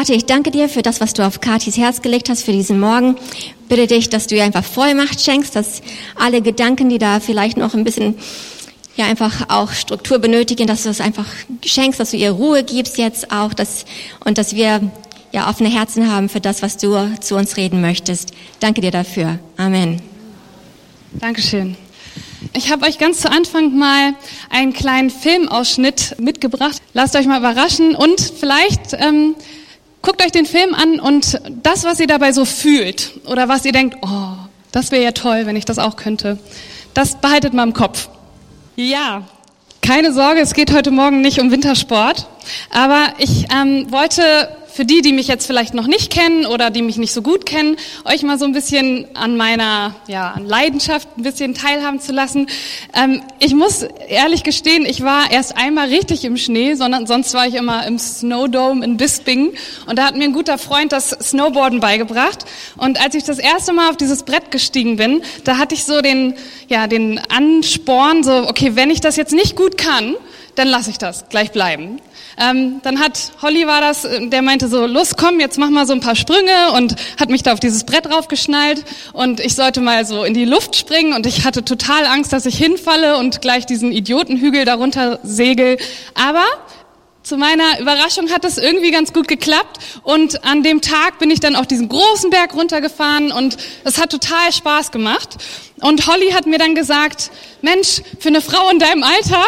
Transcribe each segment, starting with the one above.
Vater, ich danke dir für das, was du auf Katis Herz gelegt hast für diesen Morgen. Bitte dich, dass du ihr einfach Vollmacht schenkst, dass alle Gedanken, die da vielleicht noch ein bisschen ja einfach auch Struktur benötigen, dass du es einfach schenkst, dass du ihr Ruhe gibst jetzt auch, dass, und dass wir ja offene Herzen haben für das, was du zu uns reden möchtest. Danke dir dafür. Amen. Dankeschön. Ich habe euch ganz zu Anfang mal einen kleinen Filmausschnitt mitgebracht. Lasst euch mal überraschen und vielleicht ähm, guckt euch den Film an und das, was ihr dabei so fühlt oder was ihr denkt, oh, das wäre ja toll, wenn ich das auch könnte, das behaltet mal im Kopf. Ja, keine Sorge, es geht heute Morgen nicht um Wintersport, aber ich ähm, wollte für die, die mich jetzt vielleicht noch nicht kennen oder die mich nicht so gut kennen, euch mal so ein bisschen an meiner ja, an Leidenschaft ein bisschen teilhaben zu lassen. Ähm, ich muss ehrlich gestehen, ich war erst einmal richtig im Schnee, sondern sonst war ich immer im Snowdome in Bisping und da hat mir ein guter Freund das Snowboarden beigebracht und als ich das erste Mal auf dieses Brett gestiegen bin, da hatte ich so den ja den Ansporn, so okay, wenn ich das jetzt nicht gut kann, dann lasse ich das gleich bleiben. Ähm, dann hat Holly war das, äh, der meinte so, los komm, jetzt mach mal so ein paar Sprünge und hat mich da auf dieses Brett raufgeschnallt und ich sollte mal so in die Luft springen und ich hatte total Angst, dass ich hinfalle und gleich diesen Idiotenhügel darunter segel. Aber zu meiner Überraschung hat es irgendwie ganz gut geklappt und an dem Tag bin ich dann auch diesen großen Berg runtergefahren und es hat total Spaß gemacht. Und Holly hat mir dann gesagt, Mensch, für eine Frau in deinem Alter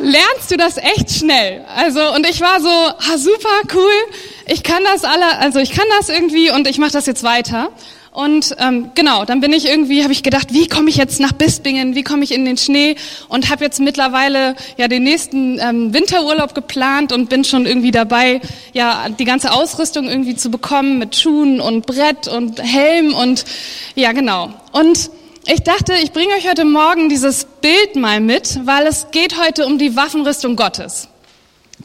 lernst du das echt schnell. Also und ich war so, ha, super cool, ich kann das alle, also ich kann das irgendwie und ich mache das jetzt weiter. Und ähm, genau, dann bin ich irgendwie, habe ich gedacht, wie komme ich jetzt nach Bispingen, wie komme ich in den Schnee und habe jetzt mittlerweile ja den nächsten ähm, Winterurlaub geplant und bin schon irgendwie dabei, ja die ganze Ausrüstung irgendwie zu bekommen mit Schuhen und Brett und Helm und ja genau. Und ich dachte, ich bringe euch heute Morgen dieses Bild mal mit, weil es geht heute um die Waffenrüstung Gottes.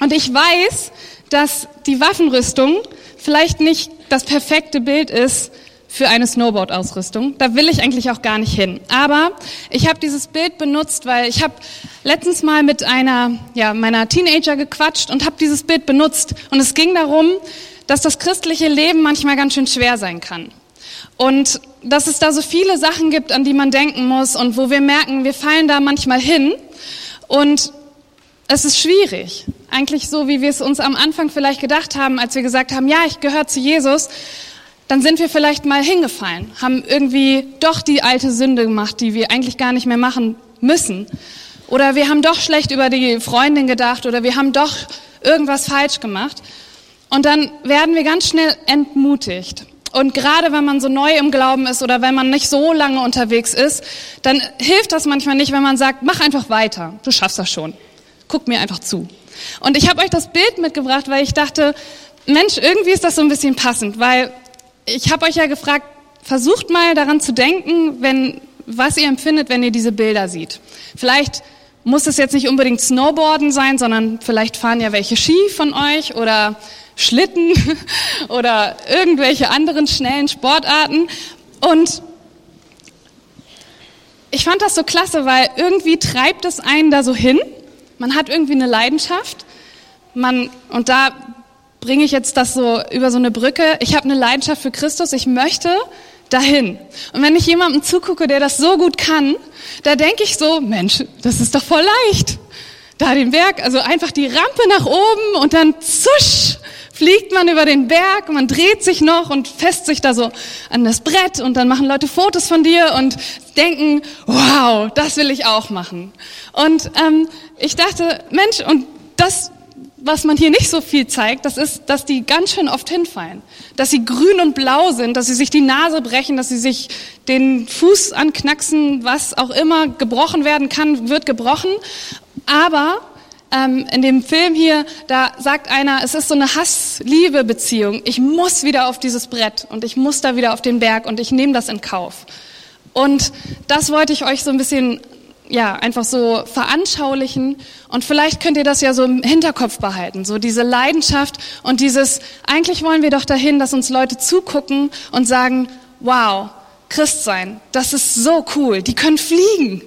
Und ich weiß, dass die Waffenrüstung vielleicht nicht das perfekte Bild ist für eine Snowboard-Ausrüstung. Da will ich eigentlich auch gar nicht hin. Aber ich habe dieses Bild benutzt, weil ich habe letztens mal mit einer ja, meiner Teenager gequatscht und habe dieses Bild benutzt. Und es ging darum, dass das christliche Leben manchmal ganz schön schwer sein kann. Und dass es da so viele Sachen gibt, an die man denken muss und wo wir merken, wir fallen da manchmal hin und es ist schwierig. Eigentlich so, wie wir es uns am Anfang vielleicht gedacht haben, als wir gesagt haben, ja, ich gehöre zu Jesus, dann sind wir vielleicht mal hingefallen, haben irgendwie doch die alte Sünde gemacht, die wir eigentlich gar nicht mehr machen müssen. Oder wir haben doch schlecht über die Freundin gedacht oder wir haben doch irgendwas falsch gemacht. Und dann werden wir ganz schnell entmutigt. Und gerade wenn man so neu im Glauben ist oder wenn man nicht so lange unterwegs ist, dann hilft das manchmal nicht, wenn man sagt, mach einfach weiter, du schaffst das schon. Guck mir einfach zu. Und ich habe euch das Bild mitgebracht, weil ich dachte, Mensch, irgendwie ist das so ein bisschen passend, weil ich habe euch ja gefragt, versucht mal daran zu denken, wenn, was ihr empfindet, wenn ihr diese Bilder seht. Vielleicht muss es jetzt nicht unbedingt Snowboarden sein, sondern vielleicht fahren ja welche Ski von euch oder Schlitten oder irgendwelche anderen schnellen Sportarten. Und ich fand das so klasse, weil irgendwie treibt es einen da so hin. Man hat irgendwie eine Leidenschaft. Man, und da bringe ich jetzt das so über so eine Brücke. Ich habe eine Leidenschaft für Christus. Ich möchte dahin. Und wenn ich jemandem zugucke, der das so gut kann, da denke ich so, Mensch, das ist doch voll leicht. Da den Berg, also einfach die Rampe nach oben und dann zusch, fliegt man über den Berg, man dreht sich noch und fest sich da so an das Brett und dann machen Leute Fotos von dir und denken, wow, das will ich auch machen. Und ähm, ich dachte, Mensch, und das, was man hier nicht so viel zeigt, das ist, dass die ganz schön oft hinfallen. Dass sie grün und blau sind, dass sie sich die Nase brechen, dass sie sich den Fuß anknacksen, was auch immer gebrochen werden kann, wird gebrochen. Aber ähm, in dem Film hier, da sagt einer, es ist so eine Hass-Liebe-Beziehung. Ich muss wieder auf dieses Brett und ich muss da wieder auf den Berg und ich nehme das in Kauf. Und das wollte ich euch so ein bisschen ja, einfach so veranschaulichen und vielleicht könnt ihr das ja so im Hinterkopf behalten, so diese Leidenschaft und dieses, eigentlich wollen wir doch dahin, dass uns Leute zugucken und sagen, wow, Christ sein, das ist so cool, die können fliegen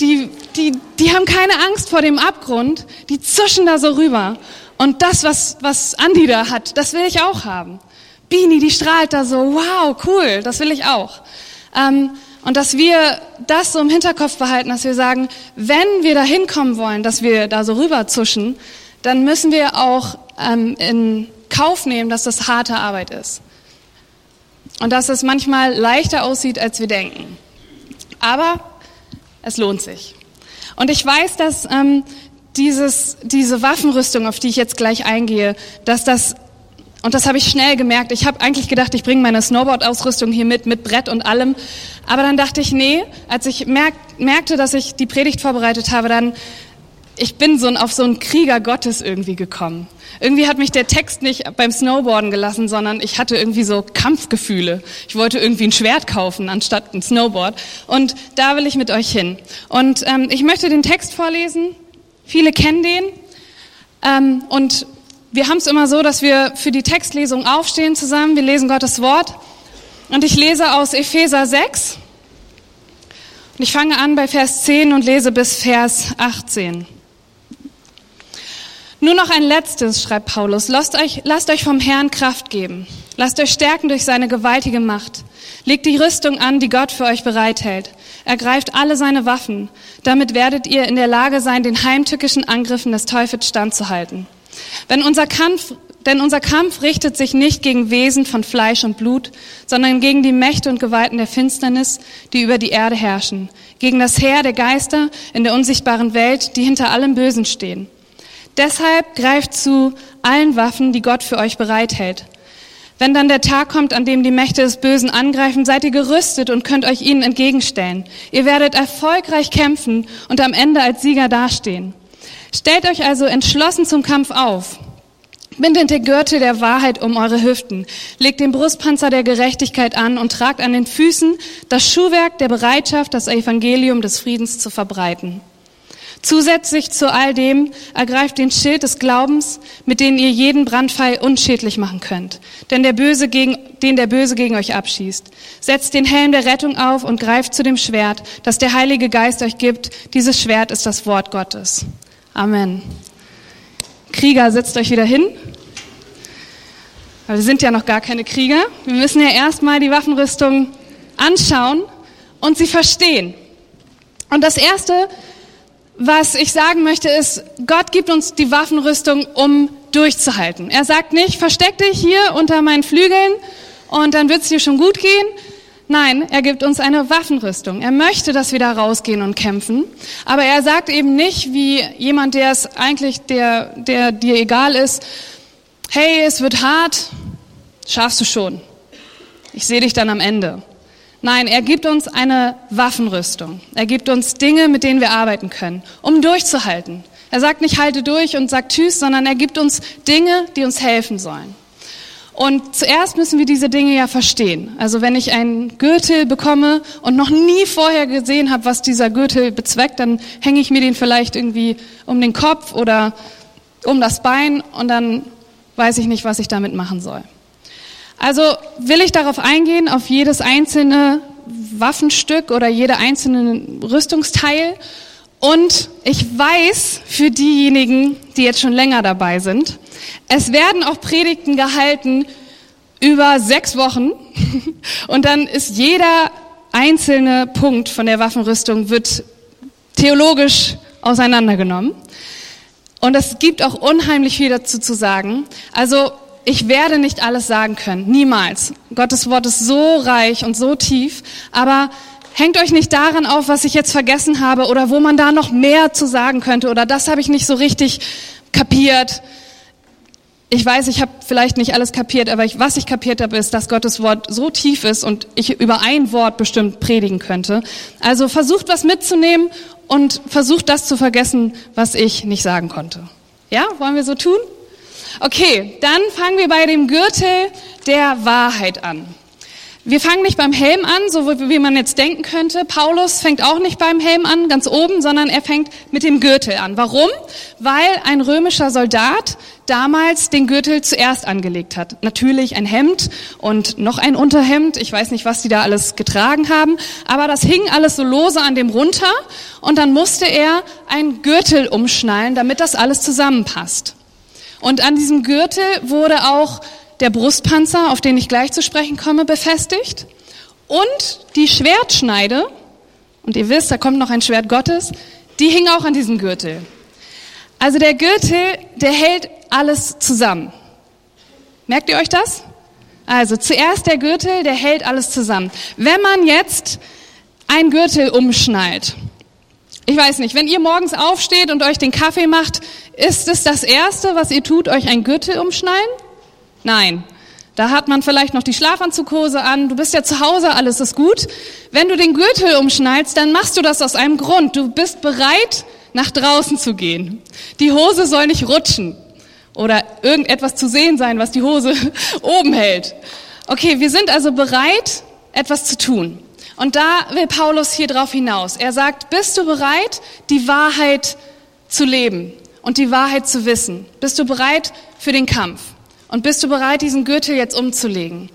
die, die, die haben keine Angst vor dem Abgrund, die zuschen da so rüber. Und das, was, was Andi da hat, das will ich auch haben. Bini, die strahlt da so, wow, cool, das will ich auch. Ähm, und dass wir das so im Hinterkopf behalten, dass wir sagen, wenn wir da hinkommen wollen, dass wir da so rüberzuschen, dann müssen wir auch ähm, in Kauf nehmen, dass das harte Arbeit ist. Und dass es manchmal leichter aussieht, als wir denken. Aber es lohnt sich. Und ich weiß, dass ähm, dieses, diese Waffenrüstung, auf die ich jetzt gleich eingehe, dass das und das habe ich schnell gemerkt. Ich habe eigentlich gedacht, ich bringe meine Snowboard-Ausrüstung hier mit, mit Brett und allem. Aber dann dachte ich, nee, als ich merk, merkte, dass ich die Predigt vorbereitet habe, dann, ich bin so auf so einen Krieger Gottes irgendwie gekommen. Irgendwie hat mich der Text nicht beim Snowboarden gelassen, sondern ich hatte irgendwie so Kampfgefühle. Ich wollte irgendwie ein Schwert kaufen anstatt ein Snowboard. Und da will ich mit euch hin. Und ähm, ich möchte den Text vorlesen. Viele kennen den. Ähm, und wir haben es immer so, dass wir für die Textlesung aufstehen zusammen. Wir lesen Gottes Wort. Und ich lese aus Epheser 6. Und ich fange an bei Vers 10 und lese bis Vers 18. Nur noch ein letztes, schreibt Paulus. Lasst euch, lasst euch vom Herrn Kraft geben. Lasst euch stärken durch seine gewaltige Macht. Legt die Rüstung an, die Gott für euch bereithält. Ergreift alle seine Waffen. Damit werdet ihr in der Lage sein, den heimtückischen Angriffen des Teufels standzuhalten. Wenn unser Kampf, denn unser Kampf richtet sich nicht gegen Wesen von Fleisch und Blut, sondern gegen die Mächte und Gewalten der Finsternis, die über die Erde herrschen, gegen das Heer der Geister in der unsichtbaren Welt, die hinter allem Bösen stehen. Deshalb greift zu allen Waffen, die Gott für euch bereithält. Wenn dann der Tag kommt, an dem die Mächte des Bösen angreifen, seid ihr gerüstet und könnt euch ihnen entgegenstellen. Ihr werdet erfolgreich kämpfen und am Ende als Sieger dastehen. Stellt euch also entschlossen zum Kampf auf. Bindet den Gürtel der Wahrheit um eure Hüften, legt den Brustpanzer der Gerechtigkeit an und tragt an den Füßen das Schuhwerk der Bereitschaft, das Evangelium des Friedens zu verbreiten. Zusätzlich zu all dem ergreift den Schild des Glaubens, mit dem ihr jeden Brandpfeil unschädlich machen könnt, denn der Böse gegen, den der Böse gegen euch abschießt. Setzt den Helm der Rettung auf und greift zu dem Schwert, das der Heilige Geist euch gibt. Dieses Schwert ist das Wort Gottes. Amen. Krieger, setzt euch wieder hin. Weil wir sind ja noch gar keine Krieger. Wir müssen ja erstmal die Waffenrüstung anschauen und sie verstehen. Und das Erste, was ich sagen möchte, ist, Gott gibt uns die Waffenrüstung, um durchzuhalten. Er sagt nicht, versteck dich hier unter meinen Flügeln und dann wird es dir schon gut gehen, Nein, er gibt uns eine Waffenrüstung. Er möchte, dass wir da rausgehen und kämpfen. Aber er sagt eben nicht, wie jemand, der es eigentlich, der, der dir egal ist, hey, es wird hart, schaffst du schon. Ich sehe dich dann am Ende. Nein, er gibt uns eine Waffenrüstung. Er gibt uns Dinge, mit denen wir arbeiten können, um durchzuhalten. Er sagt nicht, halte durch und sagt Tschüss, sondern er gibt uns Dinge, die uns helfen sollen. Und zuerst müssen wir diese Dinge ja verstehen. Also wenn ich einen Gürtel bekomme und noch nie vorher gesehen habe, was dieser Gürtel bezweckt, dann hänge ich mir den vielleicht irgendwie um den Kopf oder um das Bein und dann weiß ich nicht, was ich damit machen soll. Also will ich darauf eingehen, auf jedes einzelne Waffenstück oder jede einzelne Rüstungsteil. Und ich weiß für diejenigen, die jetzt schon länger dabei sind, es werden auch Predigten gehalten über sechs Wochen und dann ist jeder einzelne Punkt von der Waffenrüstung wird theologisch auseinandergenommen. Und es gibt auch unheimlich viel dazu zu sagen. Also ich werde nicht alles sagen können, niemals. Gottes Wort ist so reich und so tief, aber hängt euch nicht daran auf, was ich jetzt vergessen habe oder wo man da noch mehr zu sagen könnte oder das habe ich nicht so richtig kapiert ich weiß, ich habe vielleicht nicht alles kapiert, aber ich, was ich kapiert habe, ist, dass Gottes Wort so tief ist und ich über ein Wort bestimmt predigen könnte. Also versucht was mitzunehmen und versucht das zu vergessen, was ich nicht sagen konnte. Ja, wollen wir so tun? Okay, dann fangen wir bei dem Gürtel der Wahrheit an. Wir fangen nicht beim Helm an, so wie man jetzt denken könnte. Paulus fängt auch nicht beim Helm an, ganz oben, sondern er fängt mit dem Gürtel an. Warum? Weil ein römischer Soldat damals den Gürtel zuerst angelegt hat. Natürlich ein Hemd und noch ein Unterhemd. Ich weiß nicht, was die da alles getragen haben, aber das hing alles so lose an dem runter und dann musste er einen Gürtel umschnallen, damit das alles zusammenpasst. Und an diesem Gürtel wurde auch der Brustpanzer, auf den ich gleich zu sprechen komme, befestigt. Und die Schwertschneide, und ihr wisst, da kommt noch ein Schwert Gottes, die hing auch an diesem Gürtel. Also der Gürtel, der hält alles zusammen. Merkt ihr euch das? Also zuerst der Gürtel, der hält alles zusammen. Wenn man jetzt ein Gürtel umschnallt, ich weiß nicht, wenn ihr morgens aufsteht und euch den Kaffee macht, ist es das Erste, was ihr tut, euch ein Gürtel umschnallen? Nein. Da hat man vielleicht noch die Schlafanzughose an, du bist ja zu Hause, alles ist gut. Wenn du den Gürtel umschnallst, dann machst du das aus einem Grund. Du bist bereit, nach draußen zu gehen. Die Hose soll nicht rutschen oder irgendetwas zu sehen sein, was die Hose oben hält. Okay, wir sind also bereit, etwas zu tun. Und da will Paulus hier drauf hinaus. Er sagt, bist du bereit, die Wahrheit zu leben und die Wahrheit zu wissen? Bist du bereit für den Kampf? Und bist du bereit, diesen Gürtel jetzt umzulegen?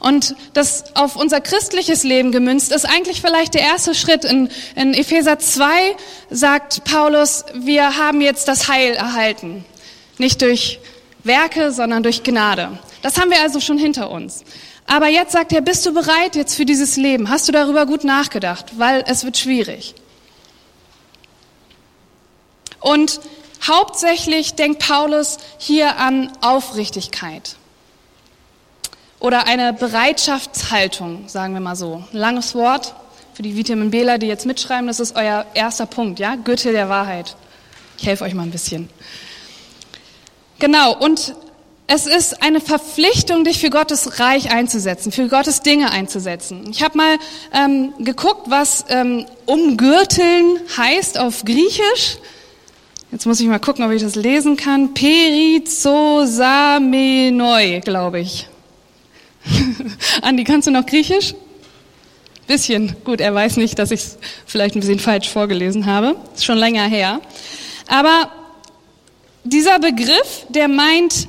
Und das auf unser christliches Leben gemünzt ist eigentlich vielleicht der erste Schritt. In, in Epheser 2 sagt Paulus, wir haben jetzt das Heil erhalten. Nicht durch Werke, sondern durch Gnade. Das haben wir also schon hinter uns. Aber jetzt sagt er, bist du bereit jetzt für dieses Leben? Hast du darüber gut nachgedacht? Weil es wird schwierig. Und hauptsächlich denkt Paulus hier an Aufrichtigkeit oder eine Bereitschaftshaltung, sagen wir mal so. langes Wort für die Vitamin Bler, die jetzt mitschreiben, das ist euer erster Punkt, ja? Gürtel der Wahrheit. Ich helfe euch mal ein bisschen. Genau, und es ist eine Verpflichtung, dich für Gottes Reich einzusetzen, für Gottes Dinge einzusetzen. Ich habe mal ähm, geguckt, was ähm, umgürteln heißt auf Griechisch. Jetzt muss ich mal gucken, ob ich das lesen kann. Perizosamenoi, glaube ich. Andi, kannst du noch Griechisch? Bisschen. Gut, er weiß nicht, dass ich es vielleicht ein bisschen falsch vorgelesen habe. Ist schon länger her. Aber dieser Begriff, der meint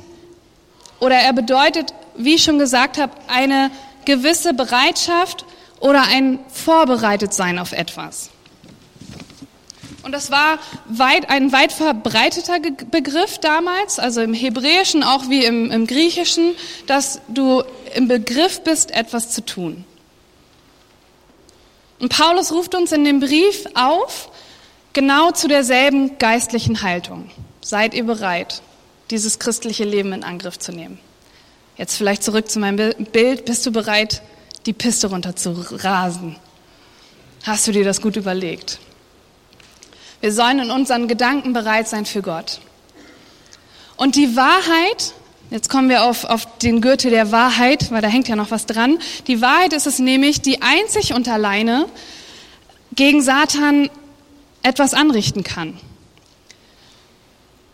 oder er bedeutet, wie ich schon gesagt habe, eine gewisse Bereitschaft oder ein Vorbereitetsein auf etwas. Und das war weit, ein weit verbreiteter Begriff damals, also im Hebräischen auch wie im, im Griechischen, dass du im Begriff bist, etwas zu tun. Und Paulus ruft uns in dem Brief auf, genau zu derselben geistlichen Haltung. Seid ihr bereit? Dieses christliche Leben in Angriff zu nehmen. Jetzt vielleicht zurück zu meinem Bild. Bist du bereit, die Piste runter zu rasen? Hast du dir das gut überlegt? Wir sollen in unseren Gedanken bereit sein für Gott. Und die Wahrheit, jetzt kommen wir auf, auf den Gürtel der Wahrheit, weil da hängt ja noch was dran. Die Wahrheit ist es nämlich, die einzig und alleine gegen Satan etwas anrichten kann.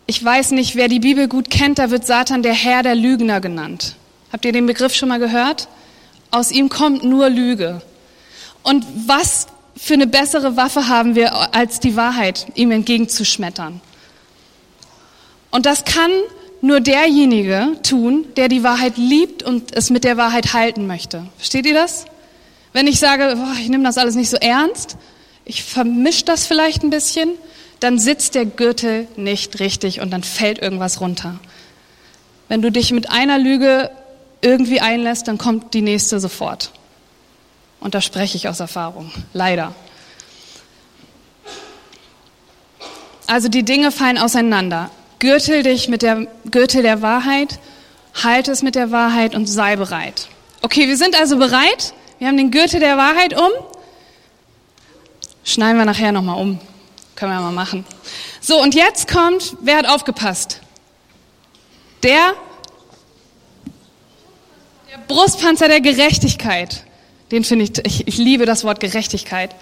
Ich weiß nicht, wer die Bibel gut kennt, da wird Satan der Herr der Lügner genannt. Habt ihr den Begriff schon mal gehört? Aus ihm kommt nur Lüge. Und was für eine bessere Waffe haben wir, als die Wahrheit ihm entgegenzuschmettern? Und das kann nur derjenige tun, der die Wahrheit liebt und es mit der Wahrheit halten möchte. Versteht ihr das? Wenn ich sage, boah, ich nehme das alles nicht so ernst, ich vermische das vielleicht ein bisschen, dann sitzt der Gürtel nicht richtig und dann fällt irgendwas runter. Wenn du dich mit einer Lüge irgendwie einlässt, dann kommt die nächste sofort. Und da spreche ich aus Erfahrung, leider. Also die Dinge fallen auseinander. Gürtel dich mit der Gürtel der Wahrheit, halte es mit der Wahrheit und sei bereit. Okay, wir sind also bereit. Wir haben den Gürtel der Wahrheit um. Schneiden wir nachher nochmal um. Können wir mal machen. So, und jetzt kommt, wer hat aufgepasst? Der, der Brustpanzer der Gerechtigkeit. Den finde ich, ich, ich liebe das Wort Gerechtigkeit.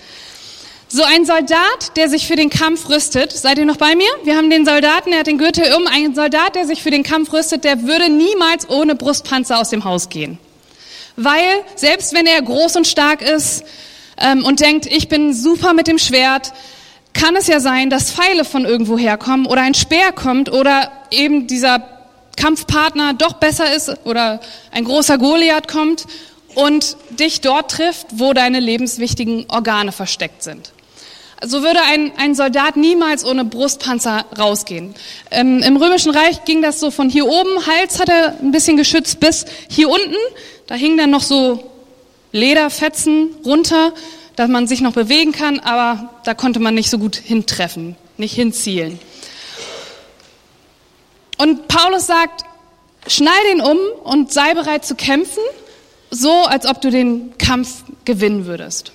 So ein Soldat, der sich für den Kampf rüstet. Seid ihr noch bei mir? Wir haben den Soldaten, der hat den Gürtel um. Ein Soldat, der sich für den Kampf rüstet, der würde niemals ohne Brustpanzer aus dem Haus gehen. Weil, selbst wenn er groß und stark ist ähm, und denkt, ich bin super mit dem Schwert, kann es ja sein, dass Pfeile von irgendwo herkommen oder ein Speer kommt oder eben dieser Kampfpartner doch besser ist oder ein großer Goliath kommt und dich dort trifft, wo deine lebenswichtigen Organe versteckt sind. So würde ein, ein Soldat niemals ohne Brustpanzer rausgehen. Ähm, Im Römischen Reich ging das so von hier oben, Hals hat er ein bisschen geschützt, bis hier unten. Da hingen dann noch so Lederfetzen runter, dass man sich noch bewegen kann, aber da konnte man nicht so gut hintreffen, nicht hinzielen. Und Paulus sagt, schneid ihn um und sei bereit zu kämpfen, so als ob du den Kampf gewinnen würdest.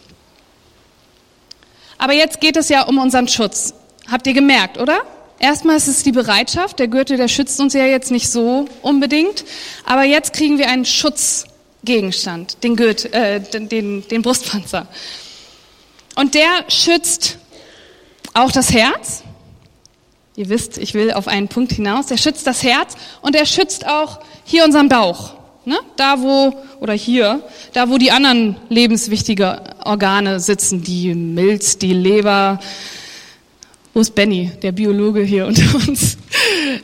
Aber jetzt geht es ja um unseren Schutz. Habt ihr gemerkt, oder? Erstmal ist es die Bereitschaft. Der Gürtel, der schützt uns ja jetzt nicht so unbedingt. Aber jetzt kriegen wir einen Schutzgegenstand, den, Gürtel, äh, den, den, den Brustpanzer. Und der schützt auch das Herz. Ihr wisst, ich will auf einen Punkt hinaus. Der schützt das Herz und er schützt auch hier unseren Bauch. Ne? Da wo, oder hier, da wo die anderen lebenswichtigen Organe sitzen, die Milz, die Leber. Wo ist Benny, der Biologe hier unter uns?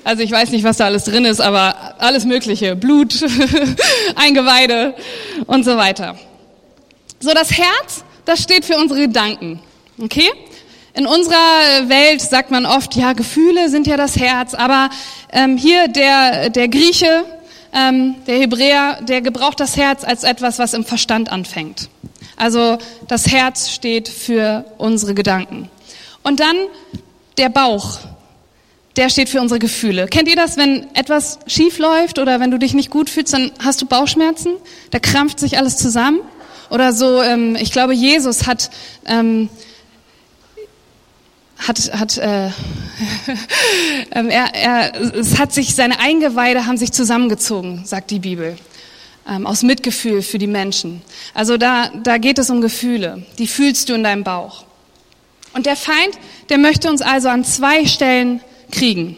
Also ich weiß nicht, was da alles drin ist, aber alles Mögliche. Blut, Eingeweide und so weiter. So, das Herz, das steht für unsere Gedanken. Okay? In unserer Welt sagt man oft, ja, Gefühle sind ja das Herz, aber ähm, hier der, der Grieche, ähm, der Hebräer, der gebraucht das Herz als etwas, was im Verstand anfängt. Also das Herz steht für unsere Gedanken. Und dann der Bauch, der steht für unsere Gefühle. Kennt ihr das, wenn etwas schief läuft oder wenn du dich nicht gut fühlst, dann hast du Bauchschmerzen? Da krampft sich alles zusammen. Oder so, ähm, ich glaube, Jesus hat ähm, hat, hat äh, ähm, er, er, es hat sich seine Eingeweide haben sich zusammengezogen, sagt die Bibel, ähm, aus Mitgefühl für die Menschen. Also da, da geht es um Gefühle, die fühlst du in deinem Bauch. Und der Feind, der möchte uns also an zwei Stellen kriegen.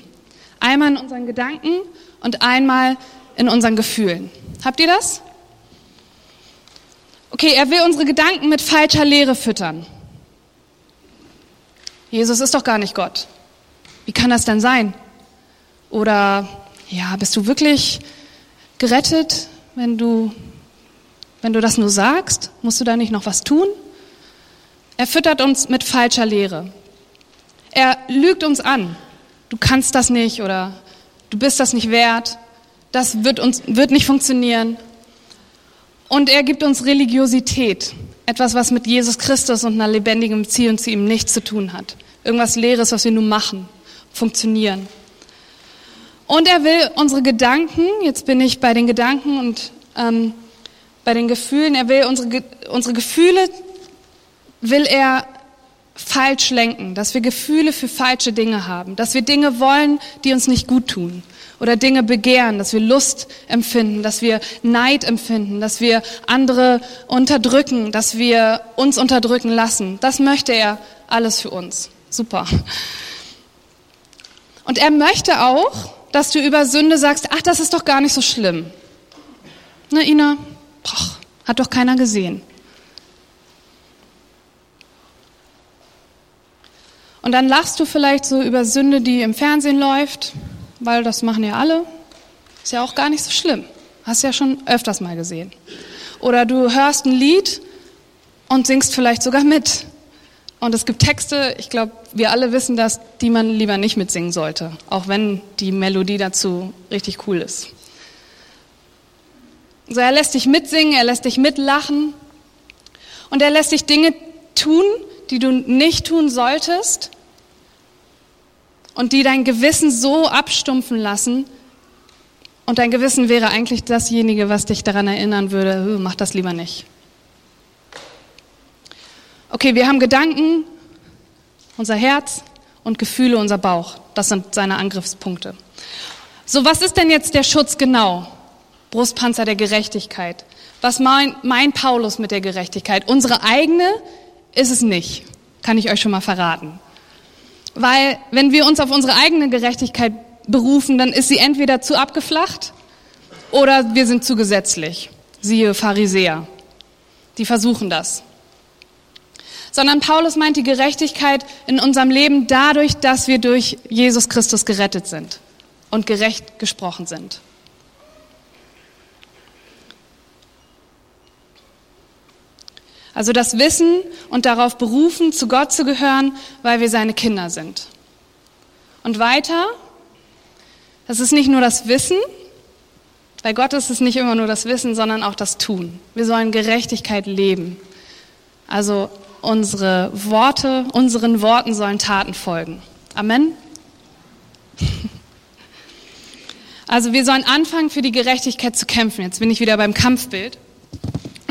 Einmal in unseren Gedanken und einmal in unseren Gefühlen. Habt ihr das? Okay, er will unsere Gedanken mit falscher Lehre füttern. Jesus ist doch gar nicht Gott. Wie kann das denn sein? Oder ja, bist du wirklich gerettet, wenn du, wenn du das nur sagst? Musst du da nicht noch was tun? Er füttert uns mit falscher Lehre. Er lügt uns an. Du kannst das nicht oder du bist das nicht wert. Das wird uns, wird nicht funktionieren. Und er gibt uns Religiosität. Etwas, was mit Jesus Christus und einer lebendigen Beziehung zu ihm nichts zu tun hat. Irgendwas Leeres, was wir nur machen, funktionieren. Und er will unsere Gedanken, jetzt bin ich bei den Gedanken und ähm, bei den Gefühlen, er will unsere, unsere Gefühle, will er falsch lenken, dass wir Gefühle für falsche Dinge haben, dass wir Dinge wollen, die uns nicht gut tun oder Dinge begehren, dass wir Lust empfinden, dass wir Neid empfinden, dass wir andere unterdrücken, dass wir uns unterdrücken lassen. Das möchte er alles für uns. Super. Und er möchte auch, dass du über Sünde sagst, ach, das ist doch gar nicht so schlimm. Ne, Ina? Boah, hat doch keiner gesehen. Und dann lachst du vielleicht so über Sünde, die im Fernsehen läuft, weil das machen ja alle. Ist ja auch gar nicht so schlimm. Hast ja schon öfters mal gesehen. Oder du hörst ein Lied und singst vielleicht sogar mit. Und es gibt Texte, ich glaube, wir alle wissen das, die man lieber nicht mitsingen sollte, auch wenn die Melodie dazu richtig cool ist. So, er lässt dich mitsingen, er lässt dich mitlachen und er lässt dich Dinge tun, die du nicht tun solltest und die dein Gewissen so abstumpfen lassen. Und dein Gewissen wäre eigentlich dasjenige, was dich daran erinnern würde, mach das lieber nicht. Okay, wir haben Gedanken, unser Herz und Gefühle, unser Bauch. Das sind seine Angriffspunkte. So, was ist denn jetzt der Schutz genau? Brustpanzer der Gerechtigkeit. Was meint mein Paulus mit der Gerechtigkeit? Unsere eigene ist es nicht, kann ich euch schon mal verraten. Weil wenn wir uns auf unsere eigene Gerechtigkeit berufen, dann ist sie entweder zu abgeflacht oder wir sind zu gesetzlich. Siehe Pharisäer. Die versuchen das sondern Paulus meint die Gerechtigkeit in unserem Leben dadurch, dass wir durch Jesus Christus gerettet sind und gerecht gesprochen sind. Also das Wissen und darauf berufen, zu Gott zu gehören, weil wir seine Kinder sind. Und weiter, das ist nicht nur das Wissen, bei Gott ist es nicht immer nur das Wissen, sondern auch das Tun. Wir sollen Gerechtigkeit leben. Also unsere Worte, unseren Worten sollen Taten folgen. Amen. Also wir sollen anfangen, für die Gerechtigkeit zu kämpfen. Jetzt bin ich wieder beim Kampfbild.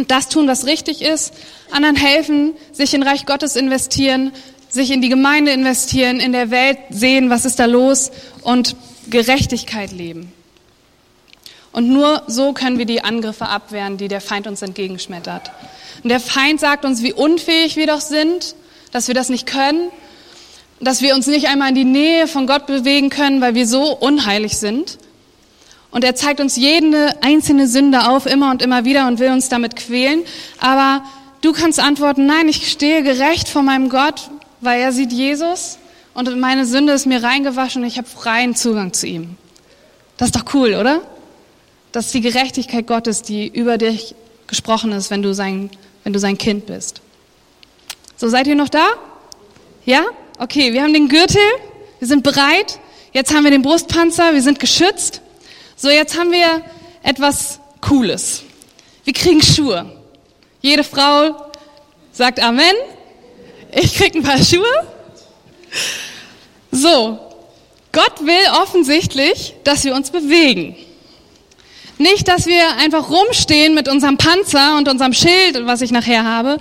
Und das tun, was richtig ist. Anderen helfen, sich in Reich Gottes investieren, sich in die Gemeinde investieren, in der Welt sehen, was ist da los und Gerechtigkeit leben. Und nur so können wir die Angriffe abwehren, die der Feind uns entgegenschmettert. Und der Feind sagt uns, wie unfähig wir doch sind, dass wir das nicht können, dass wir uns nicht einmal in die Nähe von Gott bewegen können, weil wir so unheilig sind. Und er zeigt uns jede einzelne Sünde auf, immer und immer wieder und will uns damit quälen. Aber du kannst antworten, nein, ich stehe gerecht vor meinem Gott, weil er sieht Jesus und meine Sünde ist mir reingewaschen und ich habe freien Zugang zu ihm. Das ist doch cool, oder? Das ist die Gerechtigkeit Gottes, die über dich gesprochen ist, wenn du sein, wenn du sein Kind bist. So, seid ihr noch da? Ja? Okay, wir haben den Gürtel, wir sind bereit. Jetzt haben wir den Brustpanzer, wir sind geschützt. So, jetzt haben wir etwas Cooles. Wir kriegen Schuhe. Jede Frau sagt Amen. Ich krieg ein paar Schuhe. So, Gott will offensichtlich, dass wir uns bewegen. Nicht, dass wir einfach rumstehen mit unserem Panzer und unserem Schild, was ich nachher habe,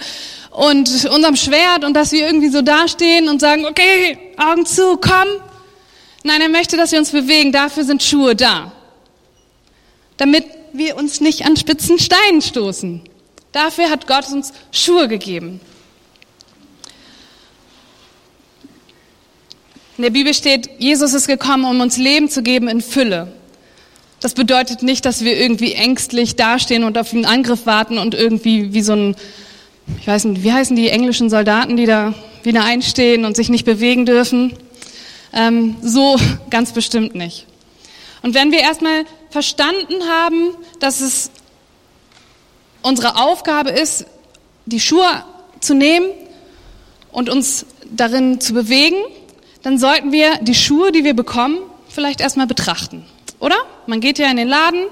und unserem Schwert und dass wir irgendwie so dastehen und sagen, okay, Augen zu, komm. Nein, er möchte, dass wir uns bewegen. Dafür sind Schuhe da damit wir uns nicht an spitzen Steinen stoßen. Dafür hat Gott uns Schuhe gegeben. In der Bibel steht, Jesus ist gekommen, um uns Leben zu geben in Fülle. Das bedeutet nicht, dass wir irgendwie ängstlich dastehen und auf einen Angriff warten und irgendwie wie so ein, ich weiß nicht, wie heißen die englischen Soldaten, die da wieder einstehen und sich nicht bewegen dürfen. Ähm, so ganz bestimmt nicht. Und wenn wir erstmal verstanden haben, dass es unsere Aufgabe ist, die Schuhe zu nehmen und uns darin zu bewegen, dann sollten wir die Schuhe, die wir bekommen, vielleicht erstmal betrachten. Oder? Man geht ja in den Laden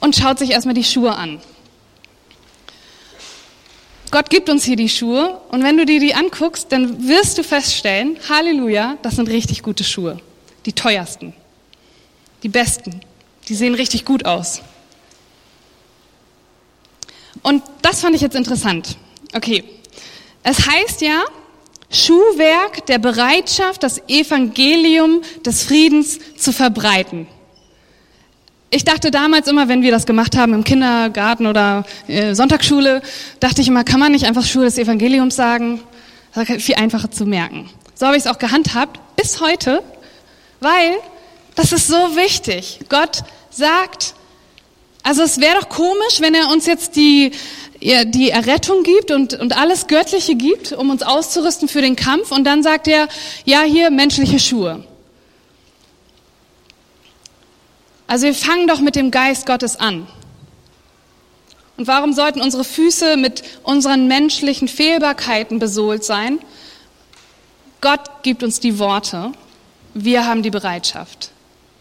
und schaut sich erstmal die Schuhe an. Gott gibt uns hier die Schuhe und wenn du dir die anguckst, dann wirst du feststellen, Halleluja, das sind richtig gute Schuhe. Die teuersten. Die besten. Die sehen richtig gut aus. Und das fand ich jetzt interessant. Okay. Es heißt ja, Schuhwerk der Bereitschaft, das Evangelium des Friedens zu verbreiten. Ich dachte damals immer, wenn wir das gemacht haben im Kindergarten oder äh, Sonntagsschule, dachte ich immer, kann man nicht einfach Schule des Evangeliums sagen? Das ist viel einfacher zu merken. So habe ich es auch gehandhabt, bis heute, weil das ist so wichtig. Gott sagt, also es wäre doch komisch, wenn er uns jetzt die, die Errettung gibt und, und alles Göttliche gibt, um uns auszurüsten für den Kampf und dann sagt er, ja, hier menschliche Schuhe. Also wir fangen doch mit dem Geist Gottes an. Und warum sollten unsere Füße mit unseren menschlichen Fehlbarkeiten besohlt sein? Gott gibt uns die Worte, wir haben die Bereitschaft.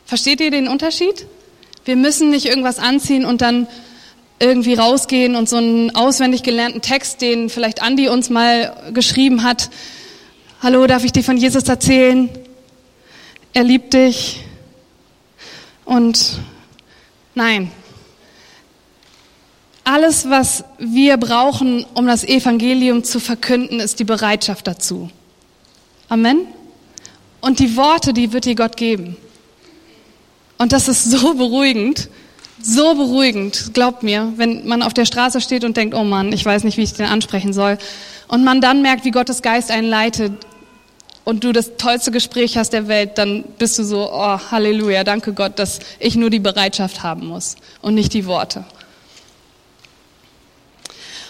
Versteht ihr den Unterschied? Wir müssen nicht irgendwas anziehen und dann irgendwie rausgehen und so einen auswendig gelernten Text, den vielleicht Andi uns mal geschrieben hat. Hallo, darf ich dir von Jesus erzählen? Er liebt dich. Und nein. Alles, was wir brauchen, um das Evangelium zu verkünden, ist die Bereitschaft dazu. Amen. Und die Worte, die wird dir Gott geben. Und das ist so beruhigend, so beruhigend, glaubt mir, wenn man auf der Straße steht und denkt, oh Mann, ich weiß nicht, wie ich den ansprechen soll. Und man dann merkt, wie Gottes Geist einen leitet und du das tollste Gespräch hast der Welt, dann bist du so, oh Halleluja, danke Gott, dass ich nur die Bereitschaft haben muss und nicht die Worte.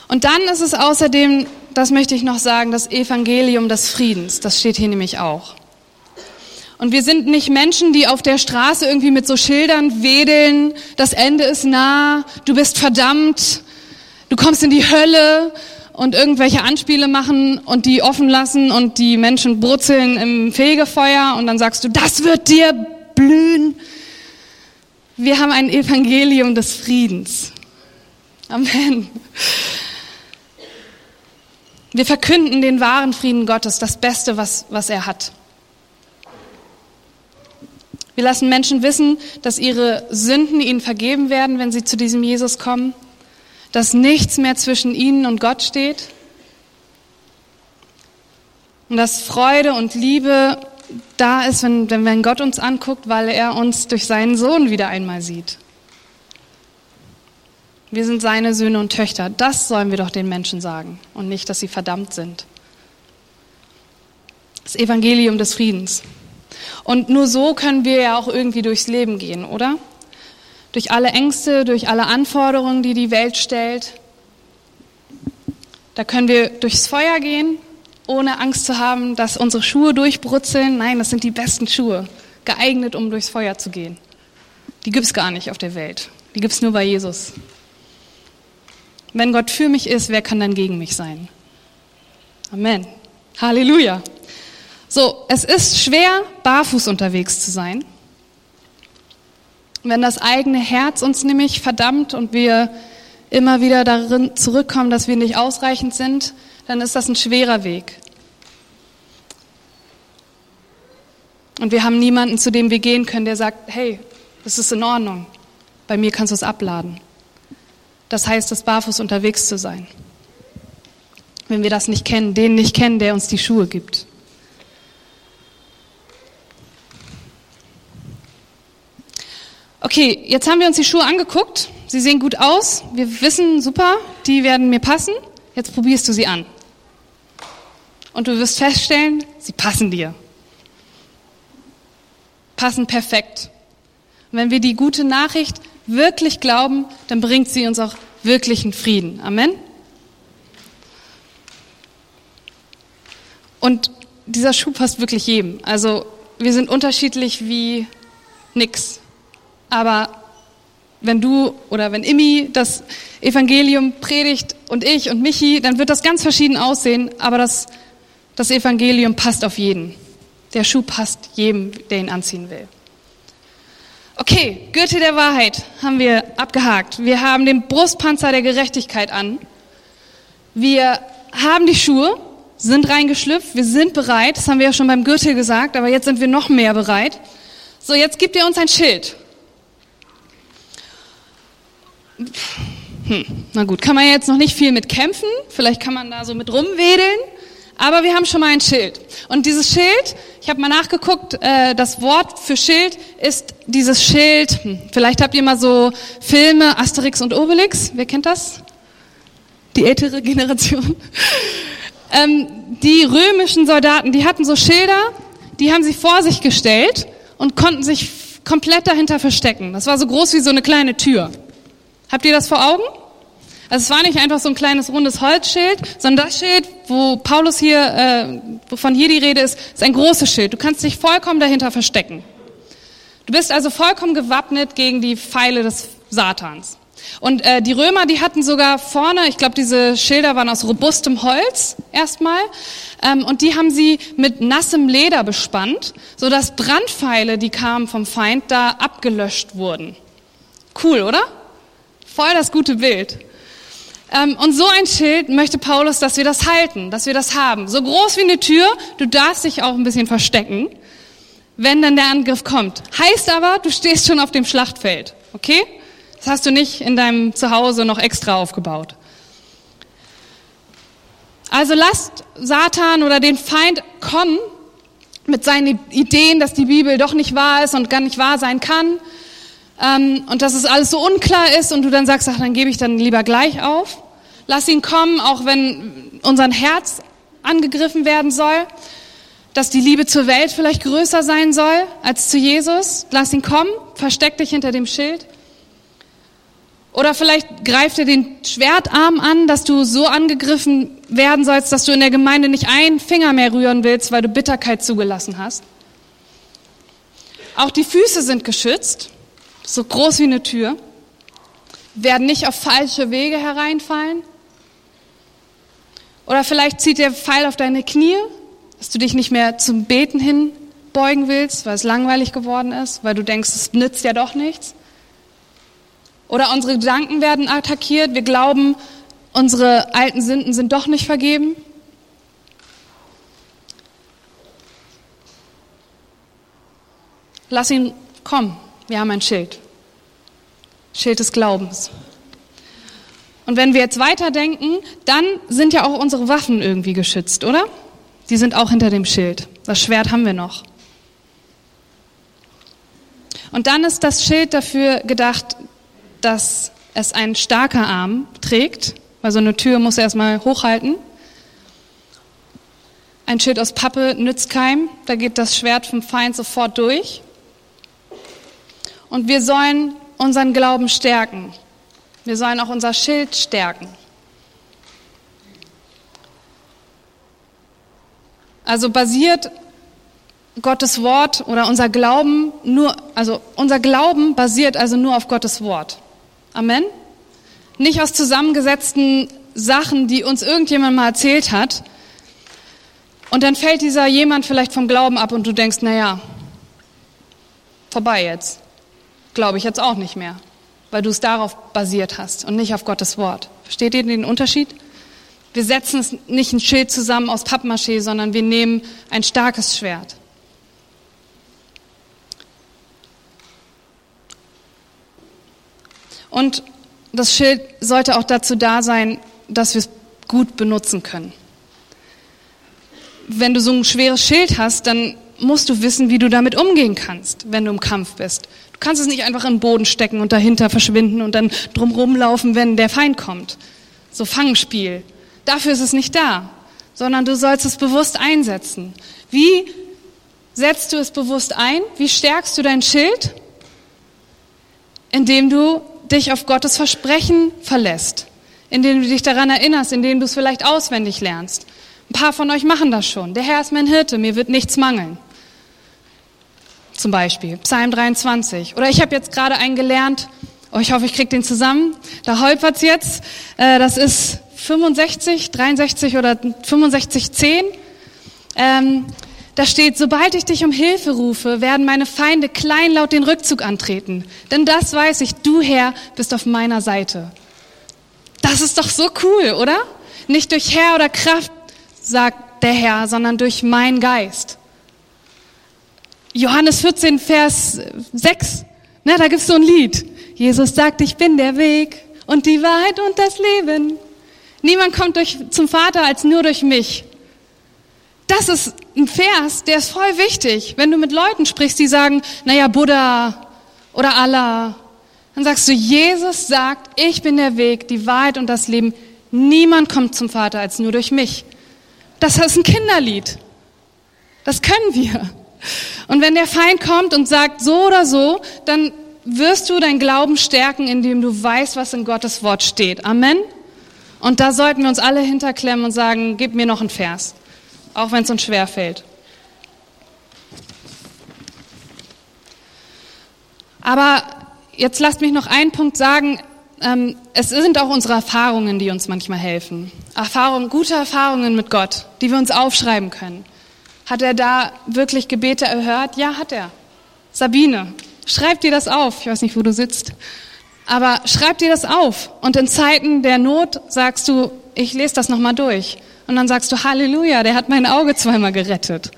Und dann ist es außerdem, das möchte ich noch sagen, das Evangelium des Friedens. Das steht hier nämlich auch. Und wir sind nicht Menschen, die auf der Straße irgendwie mit so Schildern wedeln, das Ende ist nah, du bist verdammt, du kommst in die Hölle und irgendwelche Anspiele machen und die offen lassen und die Menschen brutzeln im Fegefeuer und dann sagst du, das wird dir blühen. Wir haben ein Evangelium des Friedens. Amen. Wir verkünden den wahren Frieden Gottes, das Beste, was, was er hat. Wir lassen Menschen wissen, dass ihre Sünden ihnen vergeben werden, wenn sie zu diesem Jesus kommen, dass nichts mehr zwischen ihnen und Gott steht und dass Freude und Liebe da ist, wenn, wenn Gott uns anguckt, weil er uns durch seinen Sohn wieder einmal sieht. Wir sind seine Söhne und Töchter. Das sollen wir doch den Menschen sagen und nicht, dass sie verdammt sind. Das Evangelium des Friedens. Und nur so können wir ja auch irgendwie durchs Leben gehen, oder? Durch alle Ängste, durch alle Anforderungen, die die Welt stellt. Da können wir durchs Feuer gehen, ohne Angst zu haben, dass unsere Schuhe durchbrutzeln. Nein, das sind die besten Schuhe, geeignet, um durchs Feuer zu gehen. Die gibt es gar nicht auf der Welt. Die gibt es nur bei Jesus. Wenn Gott für mich ist, wer kann dann gegen mich sein? Amen. Halleluja. So, es ist schwer, barfuß unterwegs zu sein. Wenn das eigene Herz uns nämlich verdammt und wir immer wieder darin zurückkommen, dass wir nicht ausreichend sind, dann ist das ein schwerer Weg. Und wir haben niemanden, zu dem wir gehen können, der sagt, hey, das ist in Ordnung, bei mir kannst du es abladen. Das heißt es, barfuß unterwegs zu sein. Wenn wir das nicht kennen, den nicht kennen, der uns die Schuhe gibt. Okay, jetzt haben wir uns die Schuhe angeguckt. Sie sehen gut aus. Wir wissen, super, die werden mir passen. Jetzt probierst du sie an. Und du wirst feststellen, sie passen dir. Passen perfekt. Und wenn wir die gute Nachricht wirklich glauben, dann bringt sie uns auch wirklichen Frieden. Amen. Und dieser Schuh passt wirklich jedem. Also wir sind unterschiedlich wie nix. Aber wenn du oder wenn Imi das Evangelium predigt und ich und Michi, dann wird das ganz verschieden aussehen, aber das, das Evangelium passt auf jeden. Der Schuh passt jedem, der ihn anziehen will. Okay, Gürtel der Wahrheit haben wir abgehakt. Wir haben den Brustpanzer der Gerechtigkeit an. Wir haben die Schuhe, sind reingeschlüpft, wir sind bereit. Das haben wir ja schon beim Gürtel gesagt, aber jetzt sind wir noch mehr bereit. So, jetzt gibt ihr uns ein Schild. Hm, na gut, kann man jetzt noch nicht viel mit kämpfen. Vielleicht kann man da so mit rumwedeln. Aber wir haben schon mal ein Schild. Und dieses Schild, ich habe mal nachgeguckt, äh, das Wort für Schild ist dieses Schild. Hm, vielleicht habt ihr mal so Filme Asterix und Obelix. Wer kennt das? Die ältere Generation. ähm, die römischen Soldaten, die hatten so Schilder, die haben sie vor sich gestellt und konnten sich komplett dahinter verstecken. Das war so groß wie so eine kleine Tür. Habt ihr das vor Augen? Also es war nicht einfach so ein kleines rundes Holzschild, sondern das Schild, wo Paulus hier, äh, wovon hier die Rede ist, ist ein großes Schild. Du kannst dich vollkommen dahinter verstecken. Du bist also vollkommen gewappnet gegen die Pfeile des Satans. Und äh, die Römer, die hatten sogar vorne, ich glaube, diese Schilder waren aus robustem Holz erstmal, ähm, und die haben sie mit nassem Leder bespannt, sodass Brandpfeile, die kamen vom Feind, da abgelöscht wurden. Cool, oder? Voll das gute Bild. Ähm, und so ein Schild möchte Paulus, dass wir das halten, dass wir das haben. So groß wie eine Tür, du darfst dich auch ein bisschen verstecken, wenn dann der Angriff kommt. Heißt aber, du stehst schon auf dem Schlachtfeld, okay? Das hast du nicht in deinem Zuhause noch extra aufgebaut. Also lasst Satan oder den Feind kommen mit seinen Ideen, dass die Bibel doch nicht wahr ist und gar nicht wahr sein kann ähm, und dass es alles so unklar ist und du dann sagst, ach, dann gebe ich dann lieber gleich auf. Lass ihn kommen, auch wenn unser Herz angegriffen werden soll, dass die Liebe zur Welt vielleicht größer sein soll als zu Jesus. Lass ihn kommen, versteck dich hinter dem Schild. Oder vielleicht greift er den Schwertarm an, dass du so angegriffen werden sollst, dass du in der Gemeinde nicht einen Finger mehr rühren willst, weil du Bitterkeit zugelassen hast. Auch die Füße sind geschützt so groß wie eine Tür, werden nicht auf falsche Wege hereinfallen. Oder vielleicht zieht der Pfeil auf deine Knie, dass du dich nicht mehr zum Beten hin beugen willst, weil es langweilig geworden ist, weil du denkst, es nützt ja doch nichts. Oder unsere Gedanken werden attackiert, wir glauben, unsere alten Sünden sind doch nicht vergeben. Lass ihn kommen, wir haben ein Schild. Schild des Glaubens. Und wenn wir jetzt weiterdenken, dann sind ja auch unsere Waffen irgendwie geschützt, oder? Die sind auch hinter dem Schild. Das Schwert haben wir noch. Und dann ist das Schild dafür gedacht, dass es ein starker Arm trägt, weil so eine Tür muss erstmal hochhalten. Ein Schild aus Pappe nützt keinem, da geht das Schwert vom Feind sofort durch. Und wir sollen unseren Glauben stärken. Wir sollen auch unser Schild stärken. Also basiert Gottes Wort oder unser Glauben nur, also unser Glauben basiert also nur auf Gottes Wort. Amen? Nicht aus zusammengesetzten Sachen, die uns irgendjemand mal erzählt hat. Und dann fällt dieser jemand vielleicht vom Glauben ab und du denkst, na ja, vorbei jetzt. Glaube ich jetzt auch nicht mehr, weil du es darauf basiert hast und nicht auf Gottes Wort. Versteht ihr den Unterschied? Wir setzen es nicht ein Schild zusammen aus Pappmaché, sondern wir nehmen ein starkes Schwert. Und das Schild sollte auch dazu da sein, dass wir es gut benutzen können. Wenn du so ein schweres Schild hast, dann musst du wissen, wie du damit umgehen kannst, wenn du im Kampf bist. Du kannst es nicht einfach in den Boden stecken und dahinter verschwinden und dann drumrum laufen, wenn der Feind kommt. So Fangspiel. Dafür ist es nicht da, sondern du sollst es bewusst einsetzen. Wie setzt du es bewusst ein? Wie stärkst du dein Schild? Indem du dich auf Gottes Versprechen verlässt, indem du dich daran erinnerst, indem du es vielleicht auswendig lernst. Ein paar von euch machen das schon. Der Herr ist mein Hirte, mir wird nichts mangeln. Zum Beispiel Psalm 23. Oder ich habe jetzt gerade einen gelernt, oh, ich hoffe, ich kriege den zusammen. Da holpert's jetzt. Äh, das ist 65, 63 oder 65, 10. Ähm, da steht, sobald ich dich um Hilfe rufe, werden meine Feinde kleinlaut den Rückzug antreten. Denn das weiß ich, du Herr bist auf meiner Seite. Das ist doch so cool, oder? Nicht durch Herr oder Kraft, sagt der Herr, sondern durch mein Geist. Johannes 14, Vers 6, ne, da gibt's so ein Lied. Jesus sagt, ich bin der Weg und die Wahrheit und das Leben. Niemand kommt durch, zum Vater als nur durch mich. Das ist ein Vers, der ist voll wichtig. Wenn du mit Leuten sprichst, die sagen, naja, Buddha oder Allah, dann sagst du, Jesus sagt, ich bin der Weg, die Wahrheit und das Leben. Niemand kommt zum Vater als nur durch mich. Das ist ein Kinderlied. Das können wir. Und wenn der Feind kommt und sagt so oder so, dann wirst du dein Glauben stärken, indem du weißt, was in Gottes Wort steht. Amen. Und da sollten wir uns alle hinterklemmen und sagen, gib mir noch einen Vers auch wenn es uns schwer fällt. Aber jetzt lasst mich noch einen Punkt sagen. Ähm, es sind auch unsere Erfahrungen, die uns manchmal helfen. Erfahrungen, gute Erfahrungen mit Gott, die wir uns aufschreiben können. Hat er da wirklich Gebete erhört? Ja, hat er. Sabine, schreib dir das auf. Ich weiß nicht, wo du sitzt. Aber schreib dir das auf. Und in Zeiten der Not sagst du, ich lese das nochmal durch. Und dann sagst du, Halleluja, der hat mein Auge zweimal gerettet.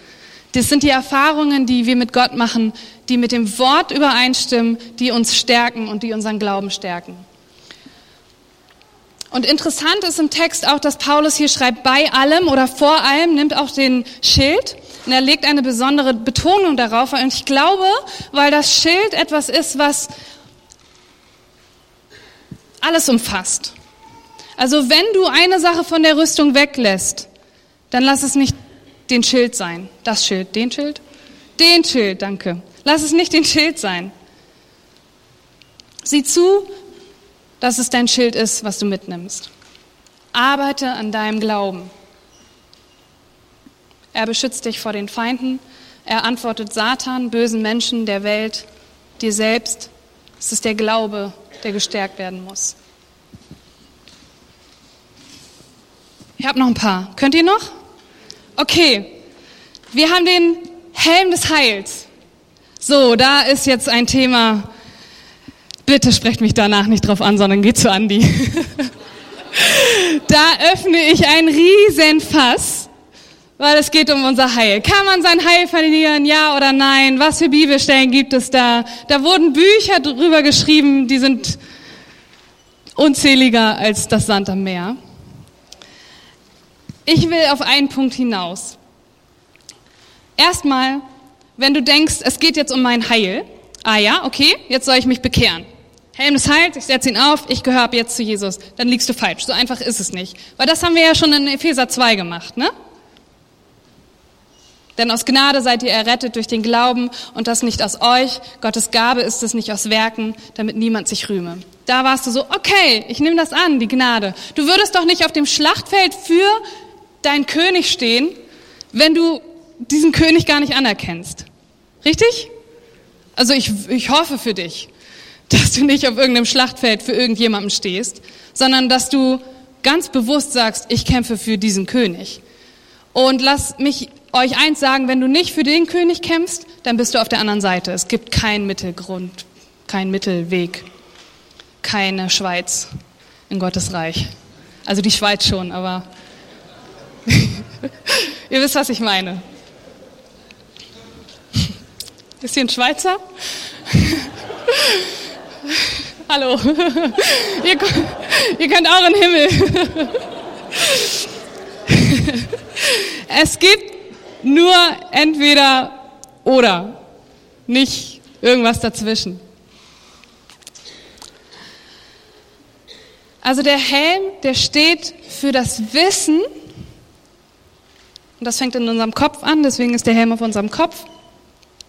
Das sind die Erfahrungen, die wir mit Gott machen, die mit dem Wort übereinstimmen, die uns stärken und die unseren Glauben stärken. Und interessant ist im Text auch, dass Paulus hier schreibt, bei allem oder vor allem, nimmt auch den Schild und er legt eine besondere Betonung darauf. Und ich glaube, weil das Schild etwas ist, was alles umfasst. Also wenn du eine Sache von der Rüstung weglässt, dann lass es nicht den Schild sein. Das Schild, den Schild? Den Schild, danke. Lass es nicht den Schild sein. Sieh zu, dass es dein Schild ist, was du mitnimmst. Arbeite an deinem Glauben. Er beschützt dich vor den Feinden. Er antwortet Satan, bösen Menschen der Welt, dir selbst. Es ist der Glaube, der gestärkt werden muss. Ich habe noch ein paar. Könnt ihr noch? Okay. Wir haben den Helm des Heils. So, da ist jetzt ein Thema. Bitte sprecht mich danach nicht drauf an, sondern geht zu Andi. da öffne ich ein Riesenfass, weil es geht um unser Heil. Kann man sein Heil verlieren, ja oder nein? Was für Bibelstellen gibt es da? Da wurden Bücher drüber geschrieben, die sind unzähliger als das Sand am Meer. Ich will auf einen Punkt hinaus. Erstmal, wenn du denkst, es geht jetzt um mein Heil. Ah ja, okay, jetzt soll ich mich bekehren. Helm des Heils, ich setze ihn auf, ich gehöre ab jetzt zu Jesus. Dann liegst du falsch. So einfach ist es nicht. Weil das haben wir ja schon in Epheser 2 gemacht, ne? Denn aus Gnade seid ihr errettet durch den Glauben und das nicht aus euch. Gottes Gabe ist es nicht aus Werken, damit niemand sich rühme. Da warst du so, okay, ich nehme das an, die Gnade. Du würdest doch nicht auf dem Schlachtfeld für deinen König stehen, wenn du diesen König gar nicht anerkennst. Richtig? Also ich, ich hoffe für dich, dass du nicht auf irgendeinem Schlachtfeld für irgendjemanden stehst, sondern dass du ganz bewusst sagst, ich kämpfe für diesen König. Und lass mich euch eins sagen, wenn du nicht für den König kämpfst, dann bist du auf der anderen Seite. Es gibt keinen Mittelgrund, keinen Mittelweg, keine Schweiz in Gottes Reich. Also die Schweiz schon, aber ihr wisst, was ich meine. Ein Schweizer? Hallo. ihr, ihr könnt auch in den Himmel. es gibt nur entweder oder, nicht irgendwas dazwischen. Also der Helm, der steht für das Wissen, und das fängt in unserem Kopf an, deswegen ist der Helm auf unserem Kopf,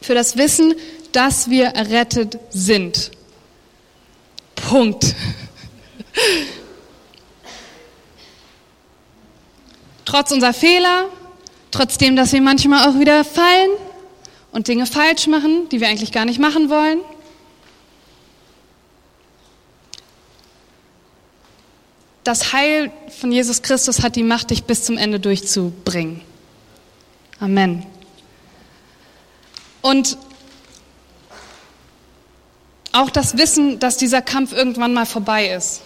für das Wissen, dass wir errettet sind. Punkt. Trotz unserer Fehler, trotzdem, dass wir manchmal auch wieder fallen und Dinge falsch machen, die wir eigentlich gar nicht machen wollen. Das Heil von Jesus Christus hat die Macht, dich bis zum Ende durchzubringen. Amen. Und auch das Wissen, dass dieser Kampf irgendwann mal vorbei ist,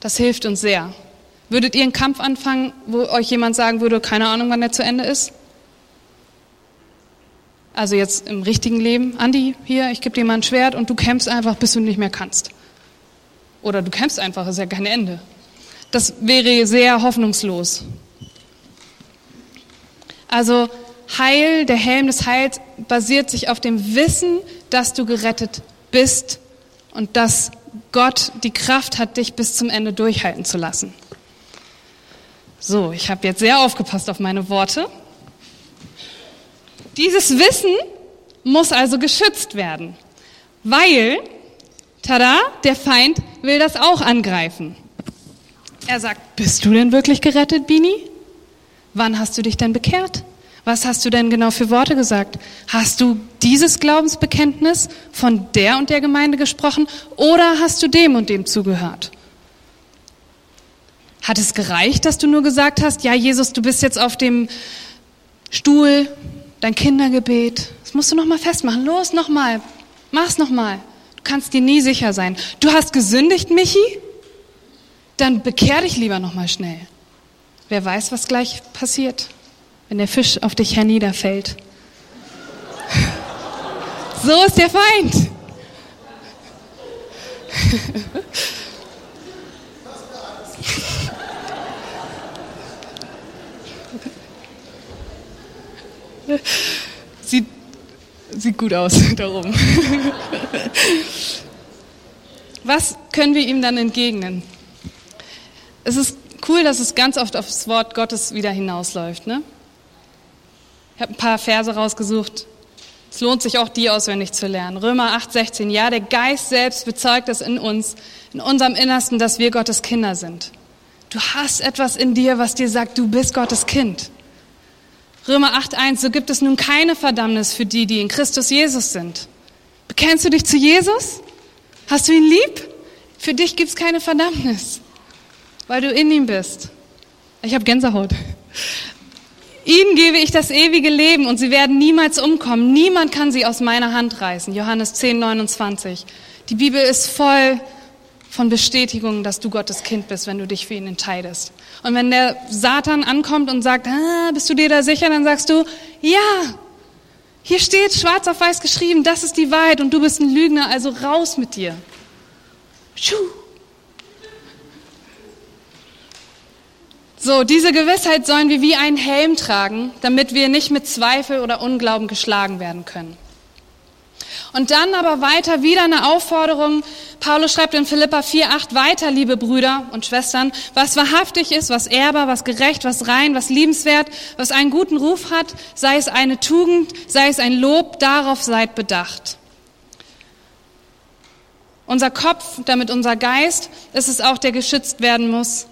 das hilft uns sehr. Würdet ihr einen Kampf anfangen, wo euch jemand sagen würde, keine Ahnung, wann der zu Ende ist? Also jetzt im richtigen Leben, Andi, hier, ich gebe dir mal ein Schwert und du kämpfst einfach, bis du nicht mehr kannst. Oder du kämpfst einfach, ist ja kein Ende. Das wäre sehr hoffnungslos. Also Heil, der Helm des Heils basiert sich auf dem Wissen, dass du gerettet bist und dass Gott die Kraft hat, dich bis zum Ende durchhalten zu lassen. So, ich habe jetzt sehr aufgepasst auf meine Worte. Dieses Wissen muss also geschützt werden, weil, tada, der Feind will das auch angreifen. Er sagt, bist du denn wirklich gerettet, Bini? Wann hast du dich denn bekehrt? Was hast du denn genau für Worte gesagt? Hast du dieses Glaubensbekenntnis von der und der Gemeinde gesprochen oder hast du dem und dem zugehört? Hat es gereicht, dass du nur gesagt hast, ja Jesus, du bist jetzt auf dem Stuhl, dein Kindergebet. Das musst du noch mal festmachen. Los, noch mal. Mach's noch mal. Du kannst dir nie sicher sein. Du hast gesündigt, Michi? Dann bekehr dich lieber noch mal schnell. Wer weiß, was gleich passiert, wenn der Fisch auf dich herniederfällt. So ist der Feind. Sieht, sieht gut aus darum. Was können wir ihm dann entgegnen? Es ist cool, dass es ganz oft aufs Wort Gottes wieder hinausläuft. Ne? Ich habe ein paar Verse rausgesucht. Es lohnt sich auch, die auswendig zu lernen. Römer 8, 16. Ja, der Geist selbst bezeugt es in uns, in unserem Innersten, dass wir Gottes Kinder sind. Du hast etwas in dir, was dir sagt, du bist Gottes Kind. Römer 8.1, so gibt es nun keine Verdammnis für die, die in Christus Jesus sind. Bekennst du dich zu Jesus? Hast du ihn lieb? Für dich gibt es keine Verdammnis, weil du in ihm bist. Ich habe Gänsehaut. Ihnen gebe ich das ewige Leben und sie werden niemals umkommen. Niemand kann sie aus meiner Hand reißen. Johannes 10, 29. Die Bibel ist voll von Bestätigungen, dass du Gottes Kind bist, wenn du dich für ihn entscheidest. Und wenn der Satan ankommt und sagt, ah, bist du dir da sicher, dann sagst du, ja, hier steht schwarz auf weiß geschrieben, das ist die Wahrheit und du bist ein Lügner, also raus mit dir. Schuh. So, diese Gewissheit sollen wir wie einen Helm tragen, damit wir nicht mit Zweifel oder Unglauben geschlagen werden können. Und dann aber weiter wieder eine Aufforderung. Paulus schreibt in Philippa 4,8 weiter, liebe Brüder und Schwestern, was wahrhaftig ist, was ehrbar, was gerecht, was rein, was liebenswert, was einen guten Ruf hat, sei es eine Tugend, sei es ein Lob, darauf seid bedacht. Unser Kopf, damit unser Geist, ist es auch, der geschützt werden muss.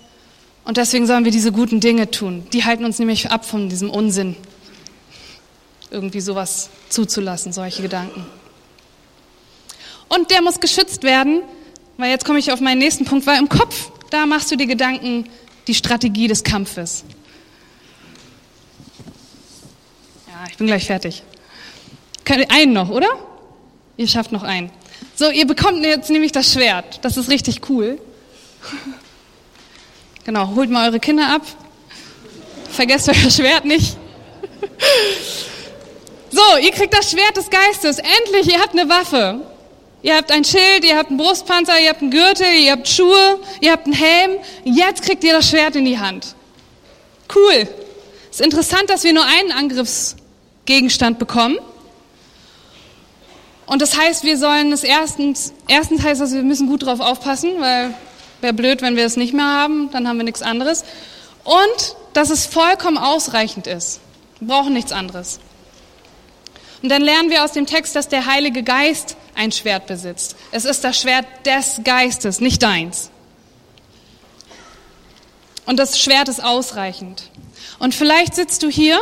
Und deswegen sollen wir diese guten Dinge tun. Die halten uns nämlich ab von diesem Unsinn, irgendwie sowas zuzulassen, solche Gedanken. Und der muss geschützt werden, weil jetzt komme ich auf meinen nächsten Punkt, weil im Kopf, da machst du dir Gedanken, die Strategie des Kampfes. Ja, ich bin gleich fertig. Einen noch, oder? Ihr schafft noch einen. So, ihr bekommt jetzt nämlich das Schwert. Das ist richtig cool. Genau, holt mal eure Kinder ab. Vergesst euer Schwert nicht. So, ihr kriegt das Schwert des Geistes. Endlich, ihr habt eine Waffe. Ihr habt ein Schild, ihr habt einen Brustpanzer, ihr habt einen Gürtel, ihr habt Schuhe, ihr habt einen Helm. Jetzt kriegt ihr das Schwert in die Hand. Cool. Ist interessant, dass wir nur einen Angriffsgegenstand bekommen. Und das heißt, wir sollen es erstens, erstens heißt das, wir müssen gut drauf aufpassen, weil wäre blöd, wenn wir es nicht mehr haben, dann haben wir nichts anderes. Und dass es vollkommen ausreichend ist. Wir brauchen nichts anderes. Und dann lernen wir aus dem Text, dass der Heilige Geist ein Schwert besitzt. Es ist das Schwert des Geistes, nicht deins. Und das Schwert ist ausreichend. Und vielleicht sitzt du hier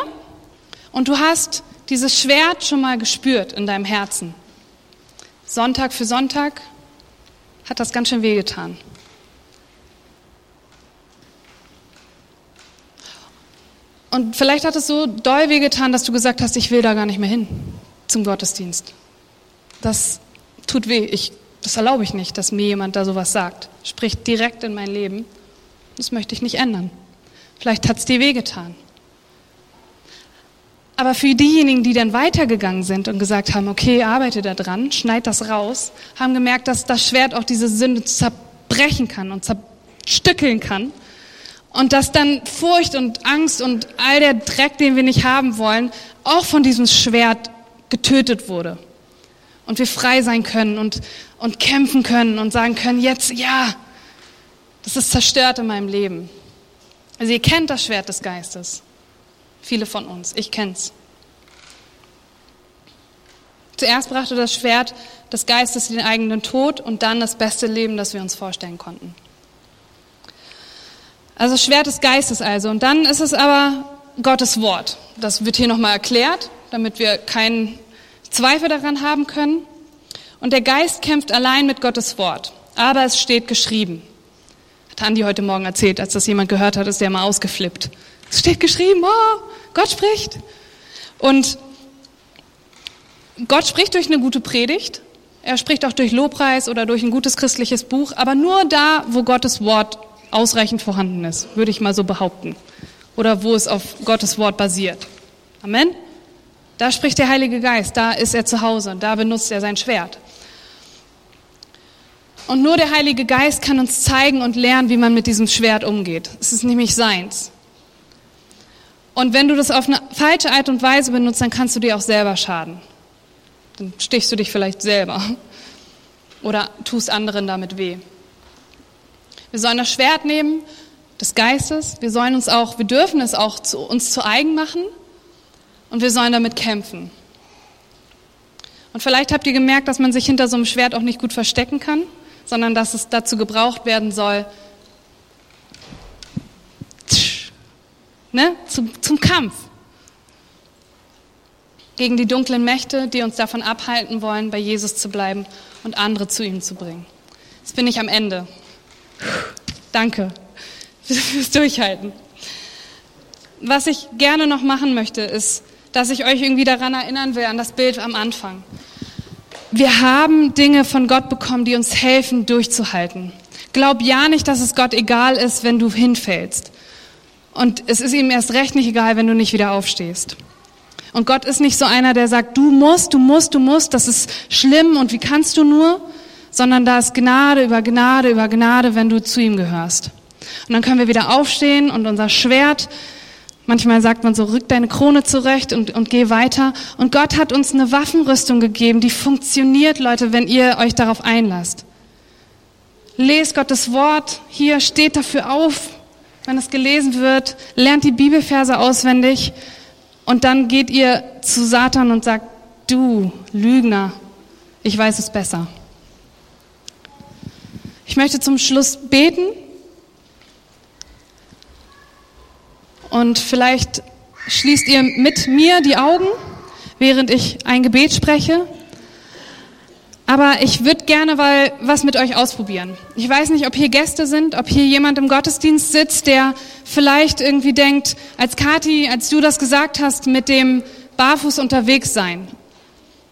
und du hast dieses Schwert schon mal gespürt in deinem Herzen. Sonntag für Sonntag hat das ganz schön wehgetan. Und vielleicht hat es so doll wehgetan, dass du gesagt hast, ich will da gar nicht mehr hin zum Gottesdienst. Das tut weh. Ich, das erlaube ich nicht, dass mir jemand da sowas sagt. Spricht direkt in mein Leben. Das möchte ich nicht ändern. Vielleicht hat es dir wehgetan. Aber für diejenigen, die dann weitergegangen sind und gesagt haben, okay, arbeite da dran, schneid das raus, haben gemerkt, dass das Schwert auch diese Sünde zerbrechen kann und zerstückeln kann. Und dass dann Furcht und Angst und all der Dreck, den wir nicht haben wollen, auch von diesem Schwert getötet wurde und wir frei sein können und, und kämpfen können und sagen können, jetzt ja, das ist zerstört in meinem Leben. Also ihr kennt das Schwert des Geistes. Viele von uns. Ich kenn's. Zuerst brachte das Schwert des Geistes den eigenen Tod und dann das beste Leben, das wir uns vorstellen konnten. Also Schwert des Geistes also. Und dann ist es aber Gottes Wort. Das wird hier nochmal erklärt, damit wir keinen Zweifel daran haben können. Und der Geist kämpft allein mit Gottes Wort. Aber es steht geschrieben. Hat Andi heute Morgen erzählt, als das jemand gehört hat, ist der mal ausgeflippt. Es steht geschrieben, oh, Gott spricht. Und Gott spricht durch eine gute Predigt. Er spricht auch durch Lobpreis oder durch ein gutes christliches Buch, aber nur da, wo Gottes Wort ausreichend vorhanden ist, würde ich mal so behaupten. Oder wo es auf Gottes Wort basiert. Amen. Da spricht der Heilige Geist, da ist er zu Hause, da benutzt er sein Schwert. Und nur der Heilige Geist kann uns zeigen und lernen, wie man mit diesem Schwert umgeht. Es ist nämlich seins. Und wenn du das auf eine falsche Art und Weise benutzt, dann kannst du dir auch selber schaden. Dann stichst du dich vielleicht selber oder tust anderen damit weh. Wir sollen das Schwert nehmen des Geistes. Wir sollen uns auch, wir dürfen es auch zu, uns zu eigen machen und wir sollen damit kämpfen. Und vielleicht habt ihr gemerkt, dass man sich hinter so einem Schwert auch nicht gut verstecken kann, sondern dass es dazu gebraucht werden soll, ne, zum, zum Kampf gegen die dunklen Mächte, die uns davon abhalten wollen, bei Jesus zu bleiben und andere zu ihm zu bringen. Jetzt bin ich am Ende. Danke fürs Durchhalten. was ich gerne noch machen möchte, ist, dass ich euch irgendwie daran erinnern will, an das Bild am Anfang. Wir haben Dinge von Gott bekommen, die uns helfen, durchzuhalten. Glaub ja nicht, dass es Gott egal ist, wenn du hinfällst. Und es ist ihm erst recht nicht egal, wenn du nicht wieder aufstehst. Und Gott ist nicht so einer, der sagt, du musst, du musst, du musst, das ist schlimm und wie kannst du nur, sondern da ist Gnade über Gnade über Gnade, wenn du zu ihm gehörst. Und dann können wir wieder aufstehen und unser Schwert, manchmal sagt man so, rück deine Krone zurecht und, und geh weiter. Und Gott hat uns eine Waffenrüstung gegeben, die funktioniert, Leute, wenn ihr euch darauf einlasst. Lest Gottes Wort, hier steht dafür auf, wenn es gelesen wird, lernt die Bibelverse auswendig und dann geht ihr zu Satan und sagt, du Lügner, ich weiß es besser. Ich möchte zum Schluss beten und vielleicht schließt ihr mit mir die Augen, während ich ein Gebet spreche. Aber ich würde gerne mal was mit euch ausprobieren. Ich weiß nicht, ob hier Gäste sind, ob hier jemand im Gottesdienst sitzt, der vielleicht irgendwie denkt, als Kati, als du das gesagt hast, mit dem Barfuß unterwegs sein,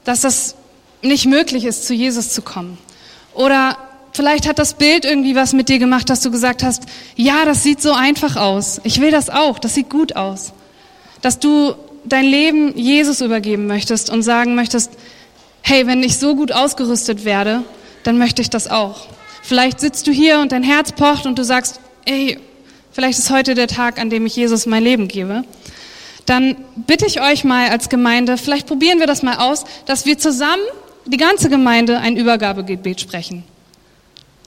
dass das nicht möglich ist, zu Jesus zu kommen. Oder vielleicht hat das Bild irgendwie was mit dir gemacht, dass du gesagt hast, ja, das sieht so einfach aus. Ich will das auch, das sieht gut aus. Dass du dein Leben Jesus übergeben möchtest und sagen möchtest, hey, wenn ich so gut ausgerüstet werde, dann möchte ich das auch. Vielleicht sitzt du hier und dein Herz pocht und du sagst, ey, vielleicht ist heute der Tag, an dem ich Jesus mein Leben gebe. Dann bitte ich euch mal als Gemeinde, vielleicht probieren wir das mal aus, dass wir zusammen, die ganze Gemeinde, ein Übergabegebet sprechen.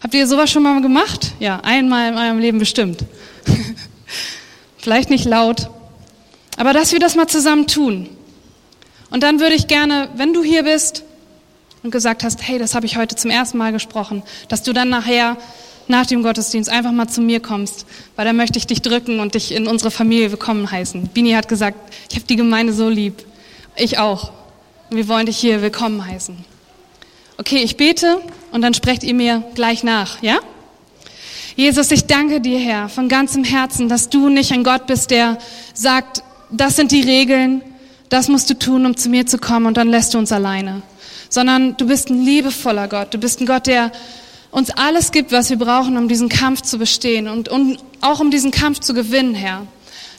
Habt ihr sowas schon mal gemacht? Ja, einmal in eurem Leben bestimmt. vielleicht nicht laut, aber dass wir das mal zusammen tun. Und dann würde ich gerne, wenn du hier bist, und gesagt hast, hey, das habe ich heute zum ersten Mal gesprochen, dass du dann nachher nach dem Gottesdienst einfach mal zu mir kommst, weil da möchte ich dich drücken und dich in unsere Familie willkommen heißen. Bini hat gesagt, ich habe die Gemeinde so lieb. Ich auch. Wir wollen dich hier willkommen heißen. Okay, ich bete und dann sprecht ihr mir gleich nach, ja? Jesus, ich danke dir, Herr, von ganzem Herzen, dass du nicht ein Gott bist, der sagt, das sind die Regeln, das musst du tun, um zu mir zu kommen und dann lässt du uns alleine sondern du bist ein liebevoller Gott. Du bist ein Gott, der uns alles gibt, was wir brauchen, um diesen Kampf zu bestehen und, und auch um diesen Kampf zu gewinnen, Herr.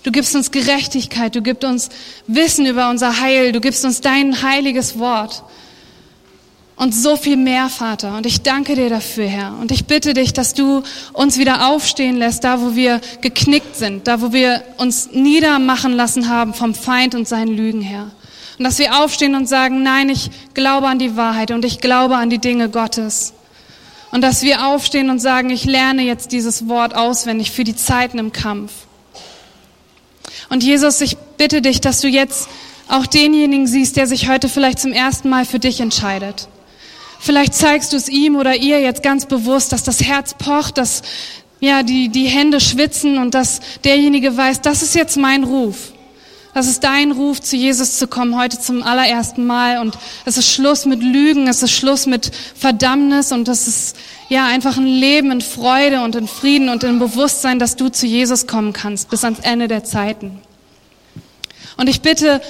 Du gibst uns Gerechtigkeit, du gibst uns Wissen über unser Heil, du gibst uns dein heiliges Wort und so viel mehr, Vater. Und ich danke dir dafür, Herr. Und ich bitte dich, dass du uns wieder aufstehen lässt, da wo wir geknickt sind, da wo wir uns niedermachen lassen haben vom Feind und seinen Lügen, Herr. Und dass wir aufstehen und sagen, nein, ich glaube an die Wahrheit und ich glaube an die Dinge Gottes. Und dass wir aufstehen und sagen, ich lerne jetzt dieses Wort auswendig für die Zeiten im Kampf. Und Jesus, ich bitte dich, dass du jetzt auch denjenigen siehst, der sich heute vielleicht zum ersten Mal für dich entscheidet. Vielleicht zeigst du es ihm oder ihr jetzt ganz bewusst, dass das Herz pocht, dass ja, die, die Hände schwitzen und dass derjenige weiß, das ist jetzt mein Ruf. Das ist dein Ruf, zu Jesus zu kommen, heute zum allerersten Mal. Und es ist Schluss mit Lügen, es ist Schluss mit Verdammnis und es ist ja einfach ein Leben in Freude und in Frieden und im Bewusstsein, dass du zu Jesus kommen kannst bis ans Ende der Zeiten. Und ich bitte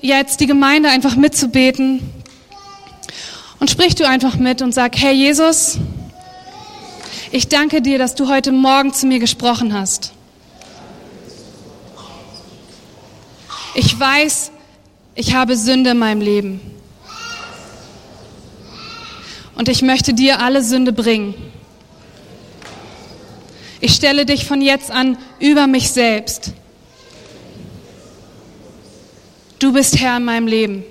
jetzt die Gemeinde einfach mitzubeten und sprich du einfach mit und sag, Herr Jesus, ich danke dir, dass du heute Morgen zu mir gesprochen hast. Ich weiß, ich habe Sünde in meinem Leben. Und ich möchte dir alle Sünde bringen. Ich stelle dich von jetzt an über mich selbst. Du bist Herr in meinem Leben.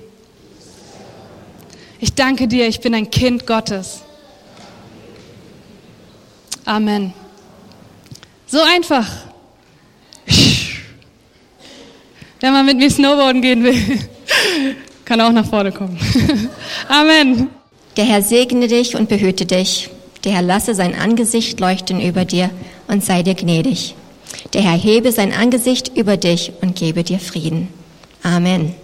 Ich danke dir, ich bin ein Kind Gottes. Amen. So einfach. Wer mal mit mir Snowboarden gehen will, kann auch nach vorne kommen. Amen. Der Herr segne dich und behüte dich. Der Herr lasse sein Angesicht leuchten über dir und sei dir gnädig. Der Herr hebe sein Angesicht über dich und gebe dir Frieden. Amen.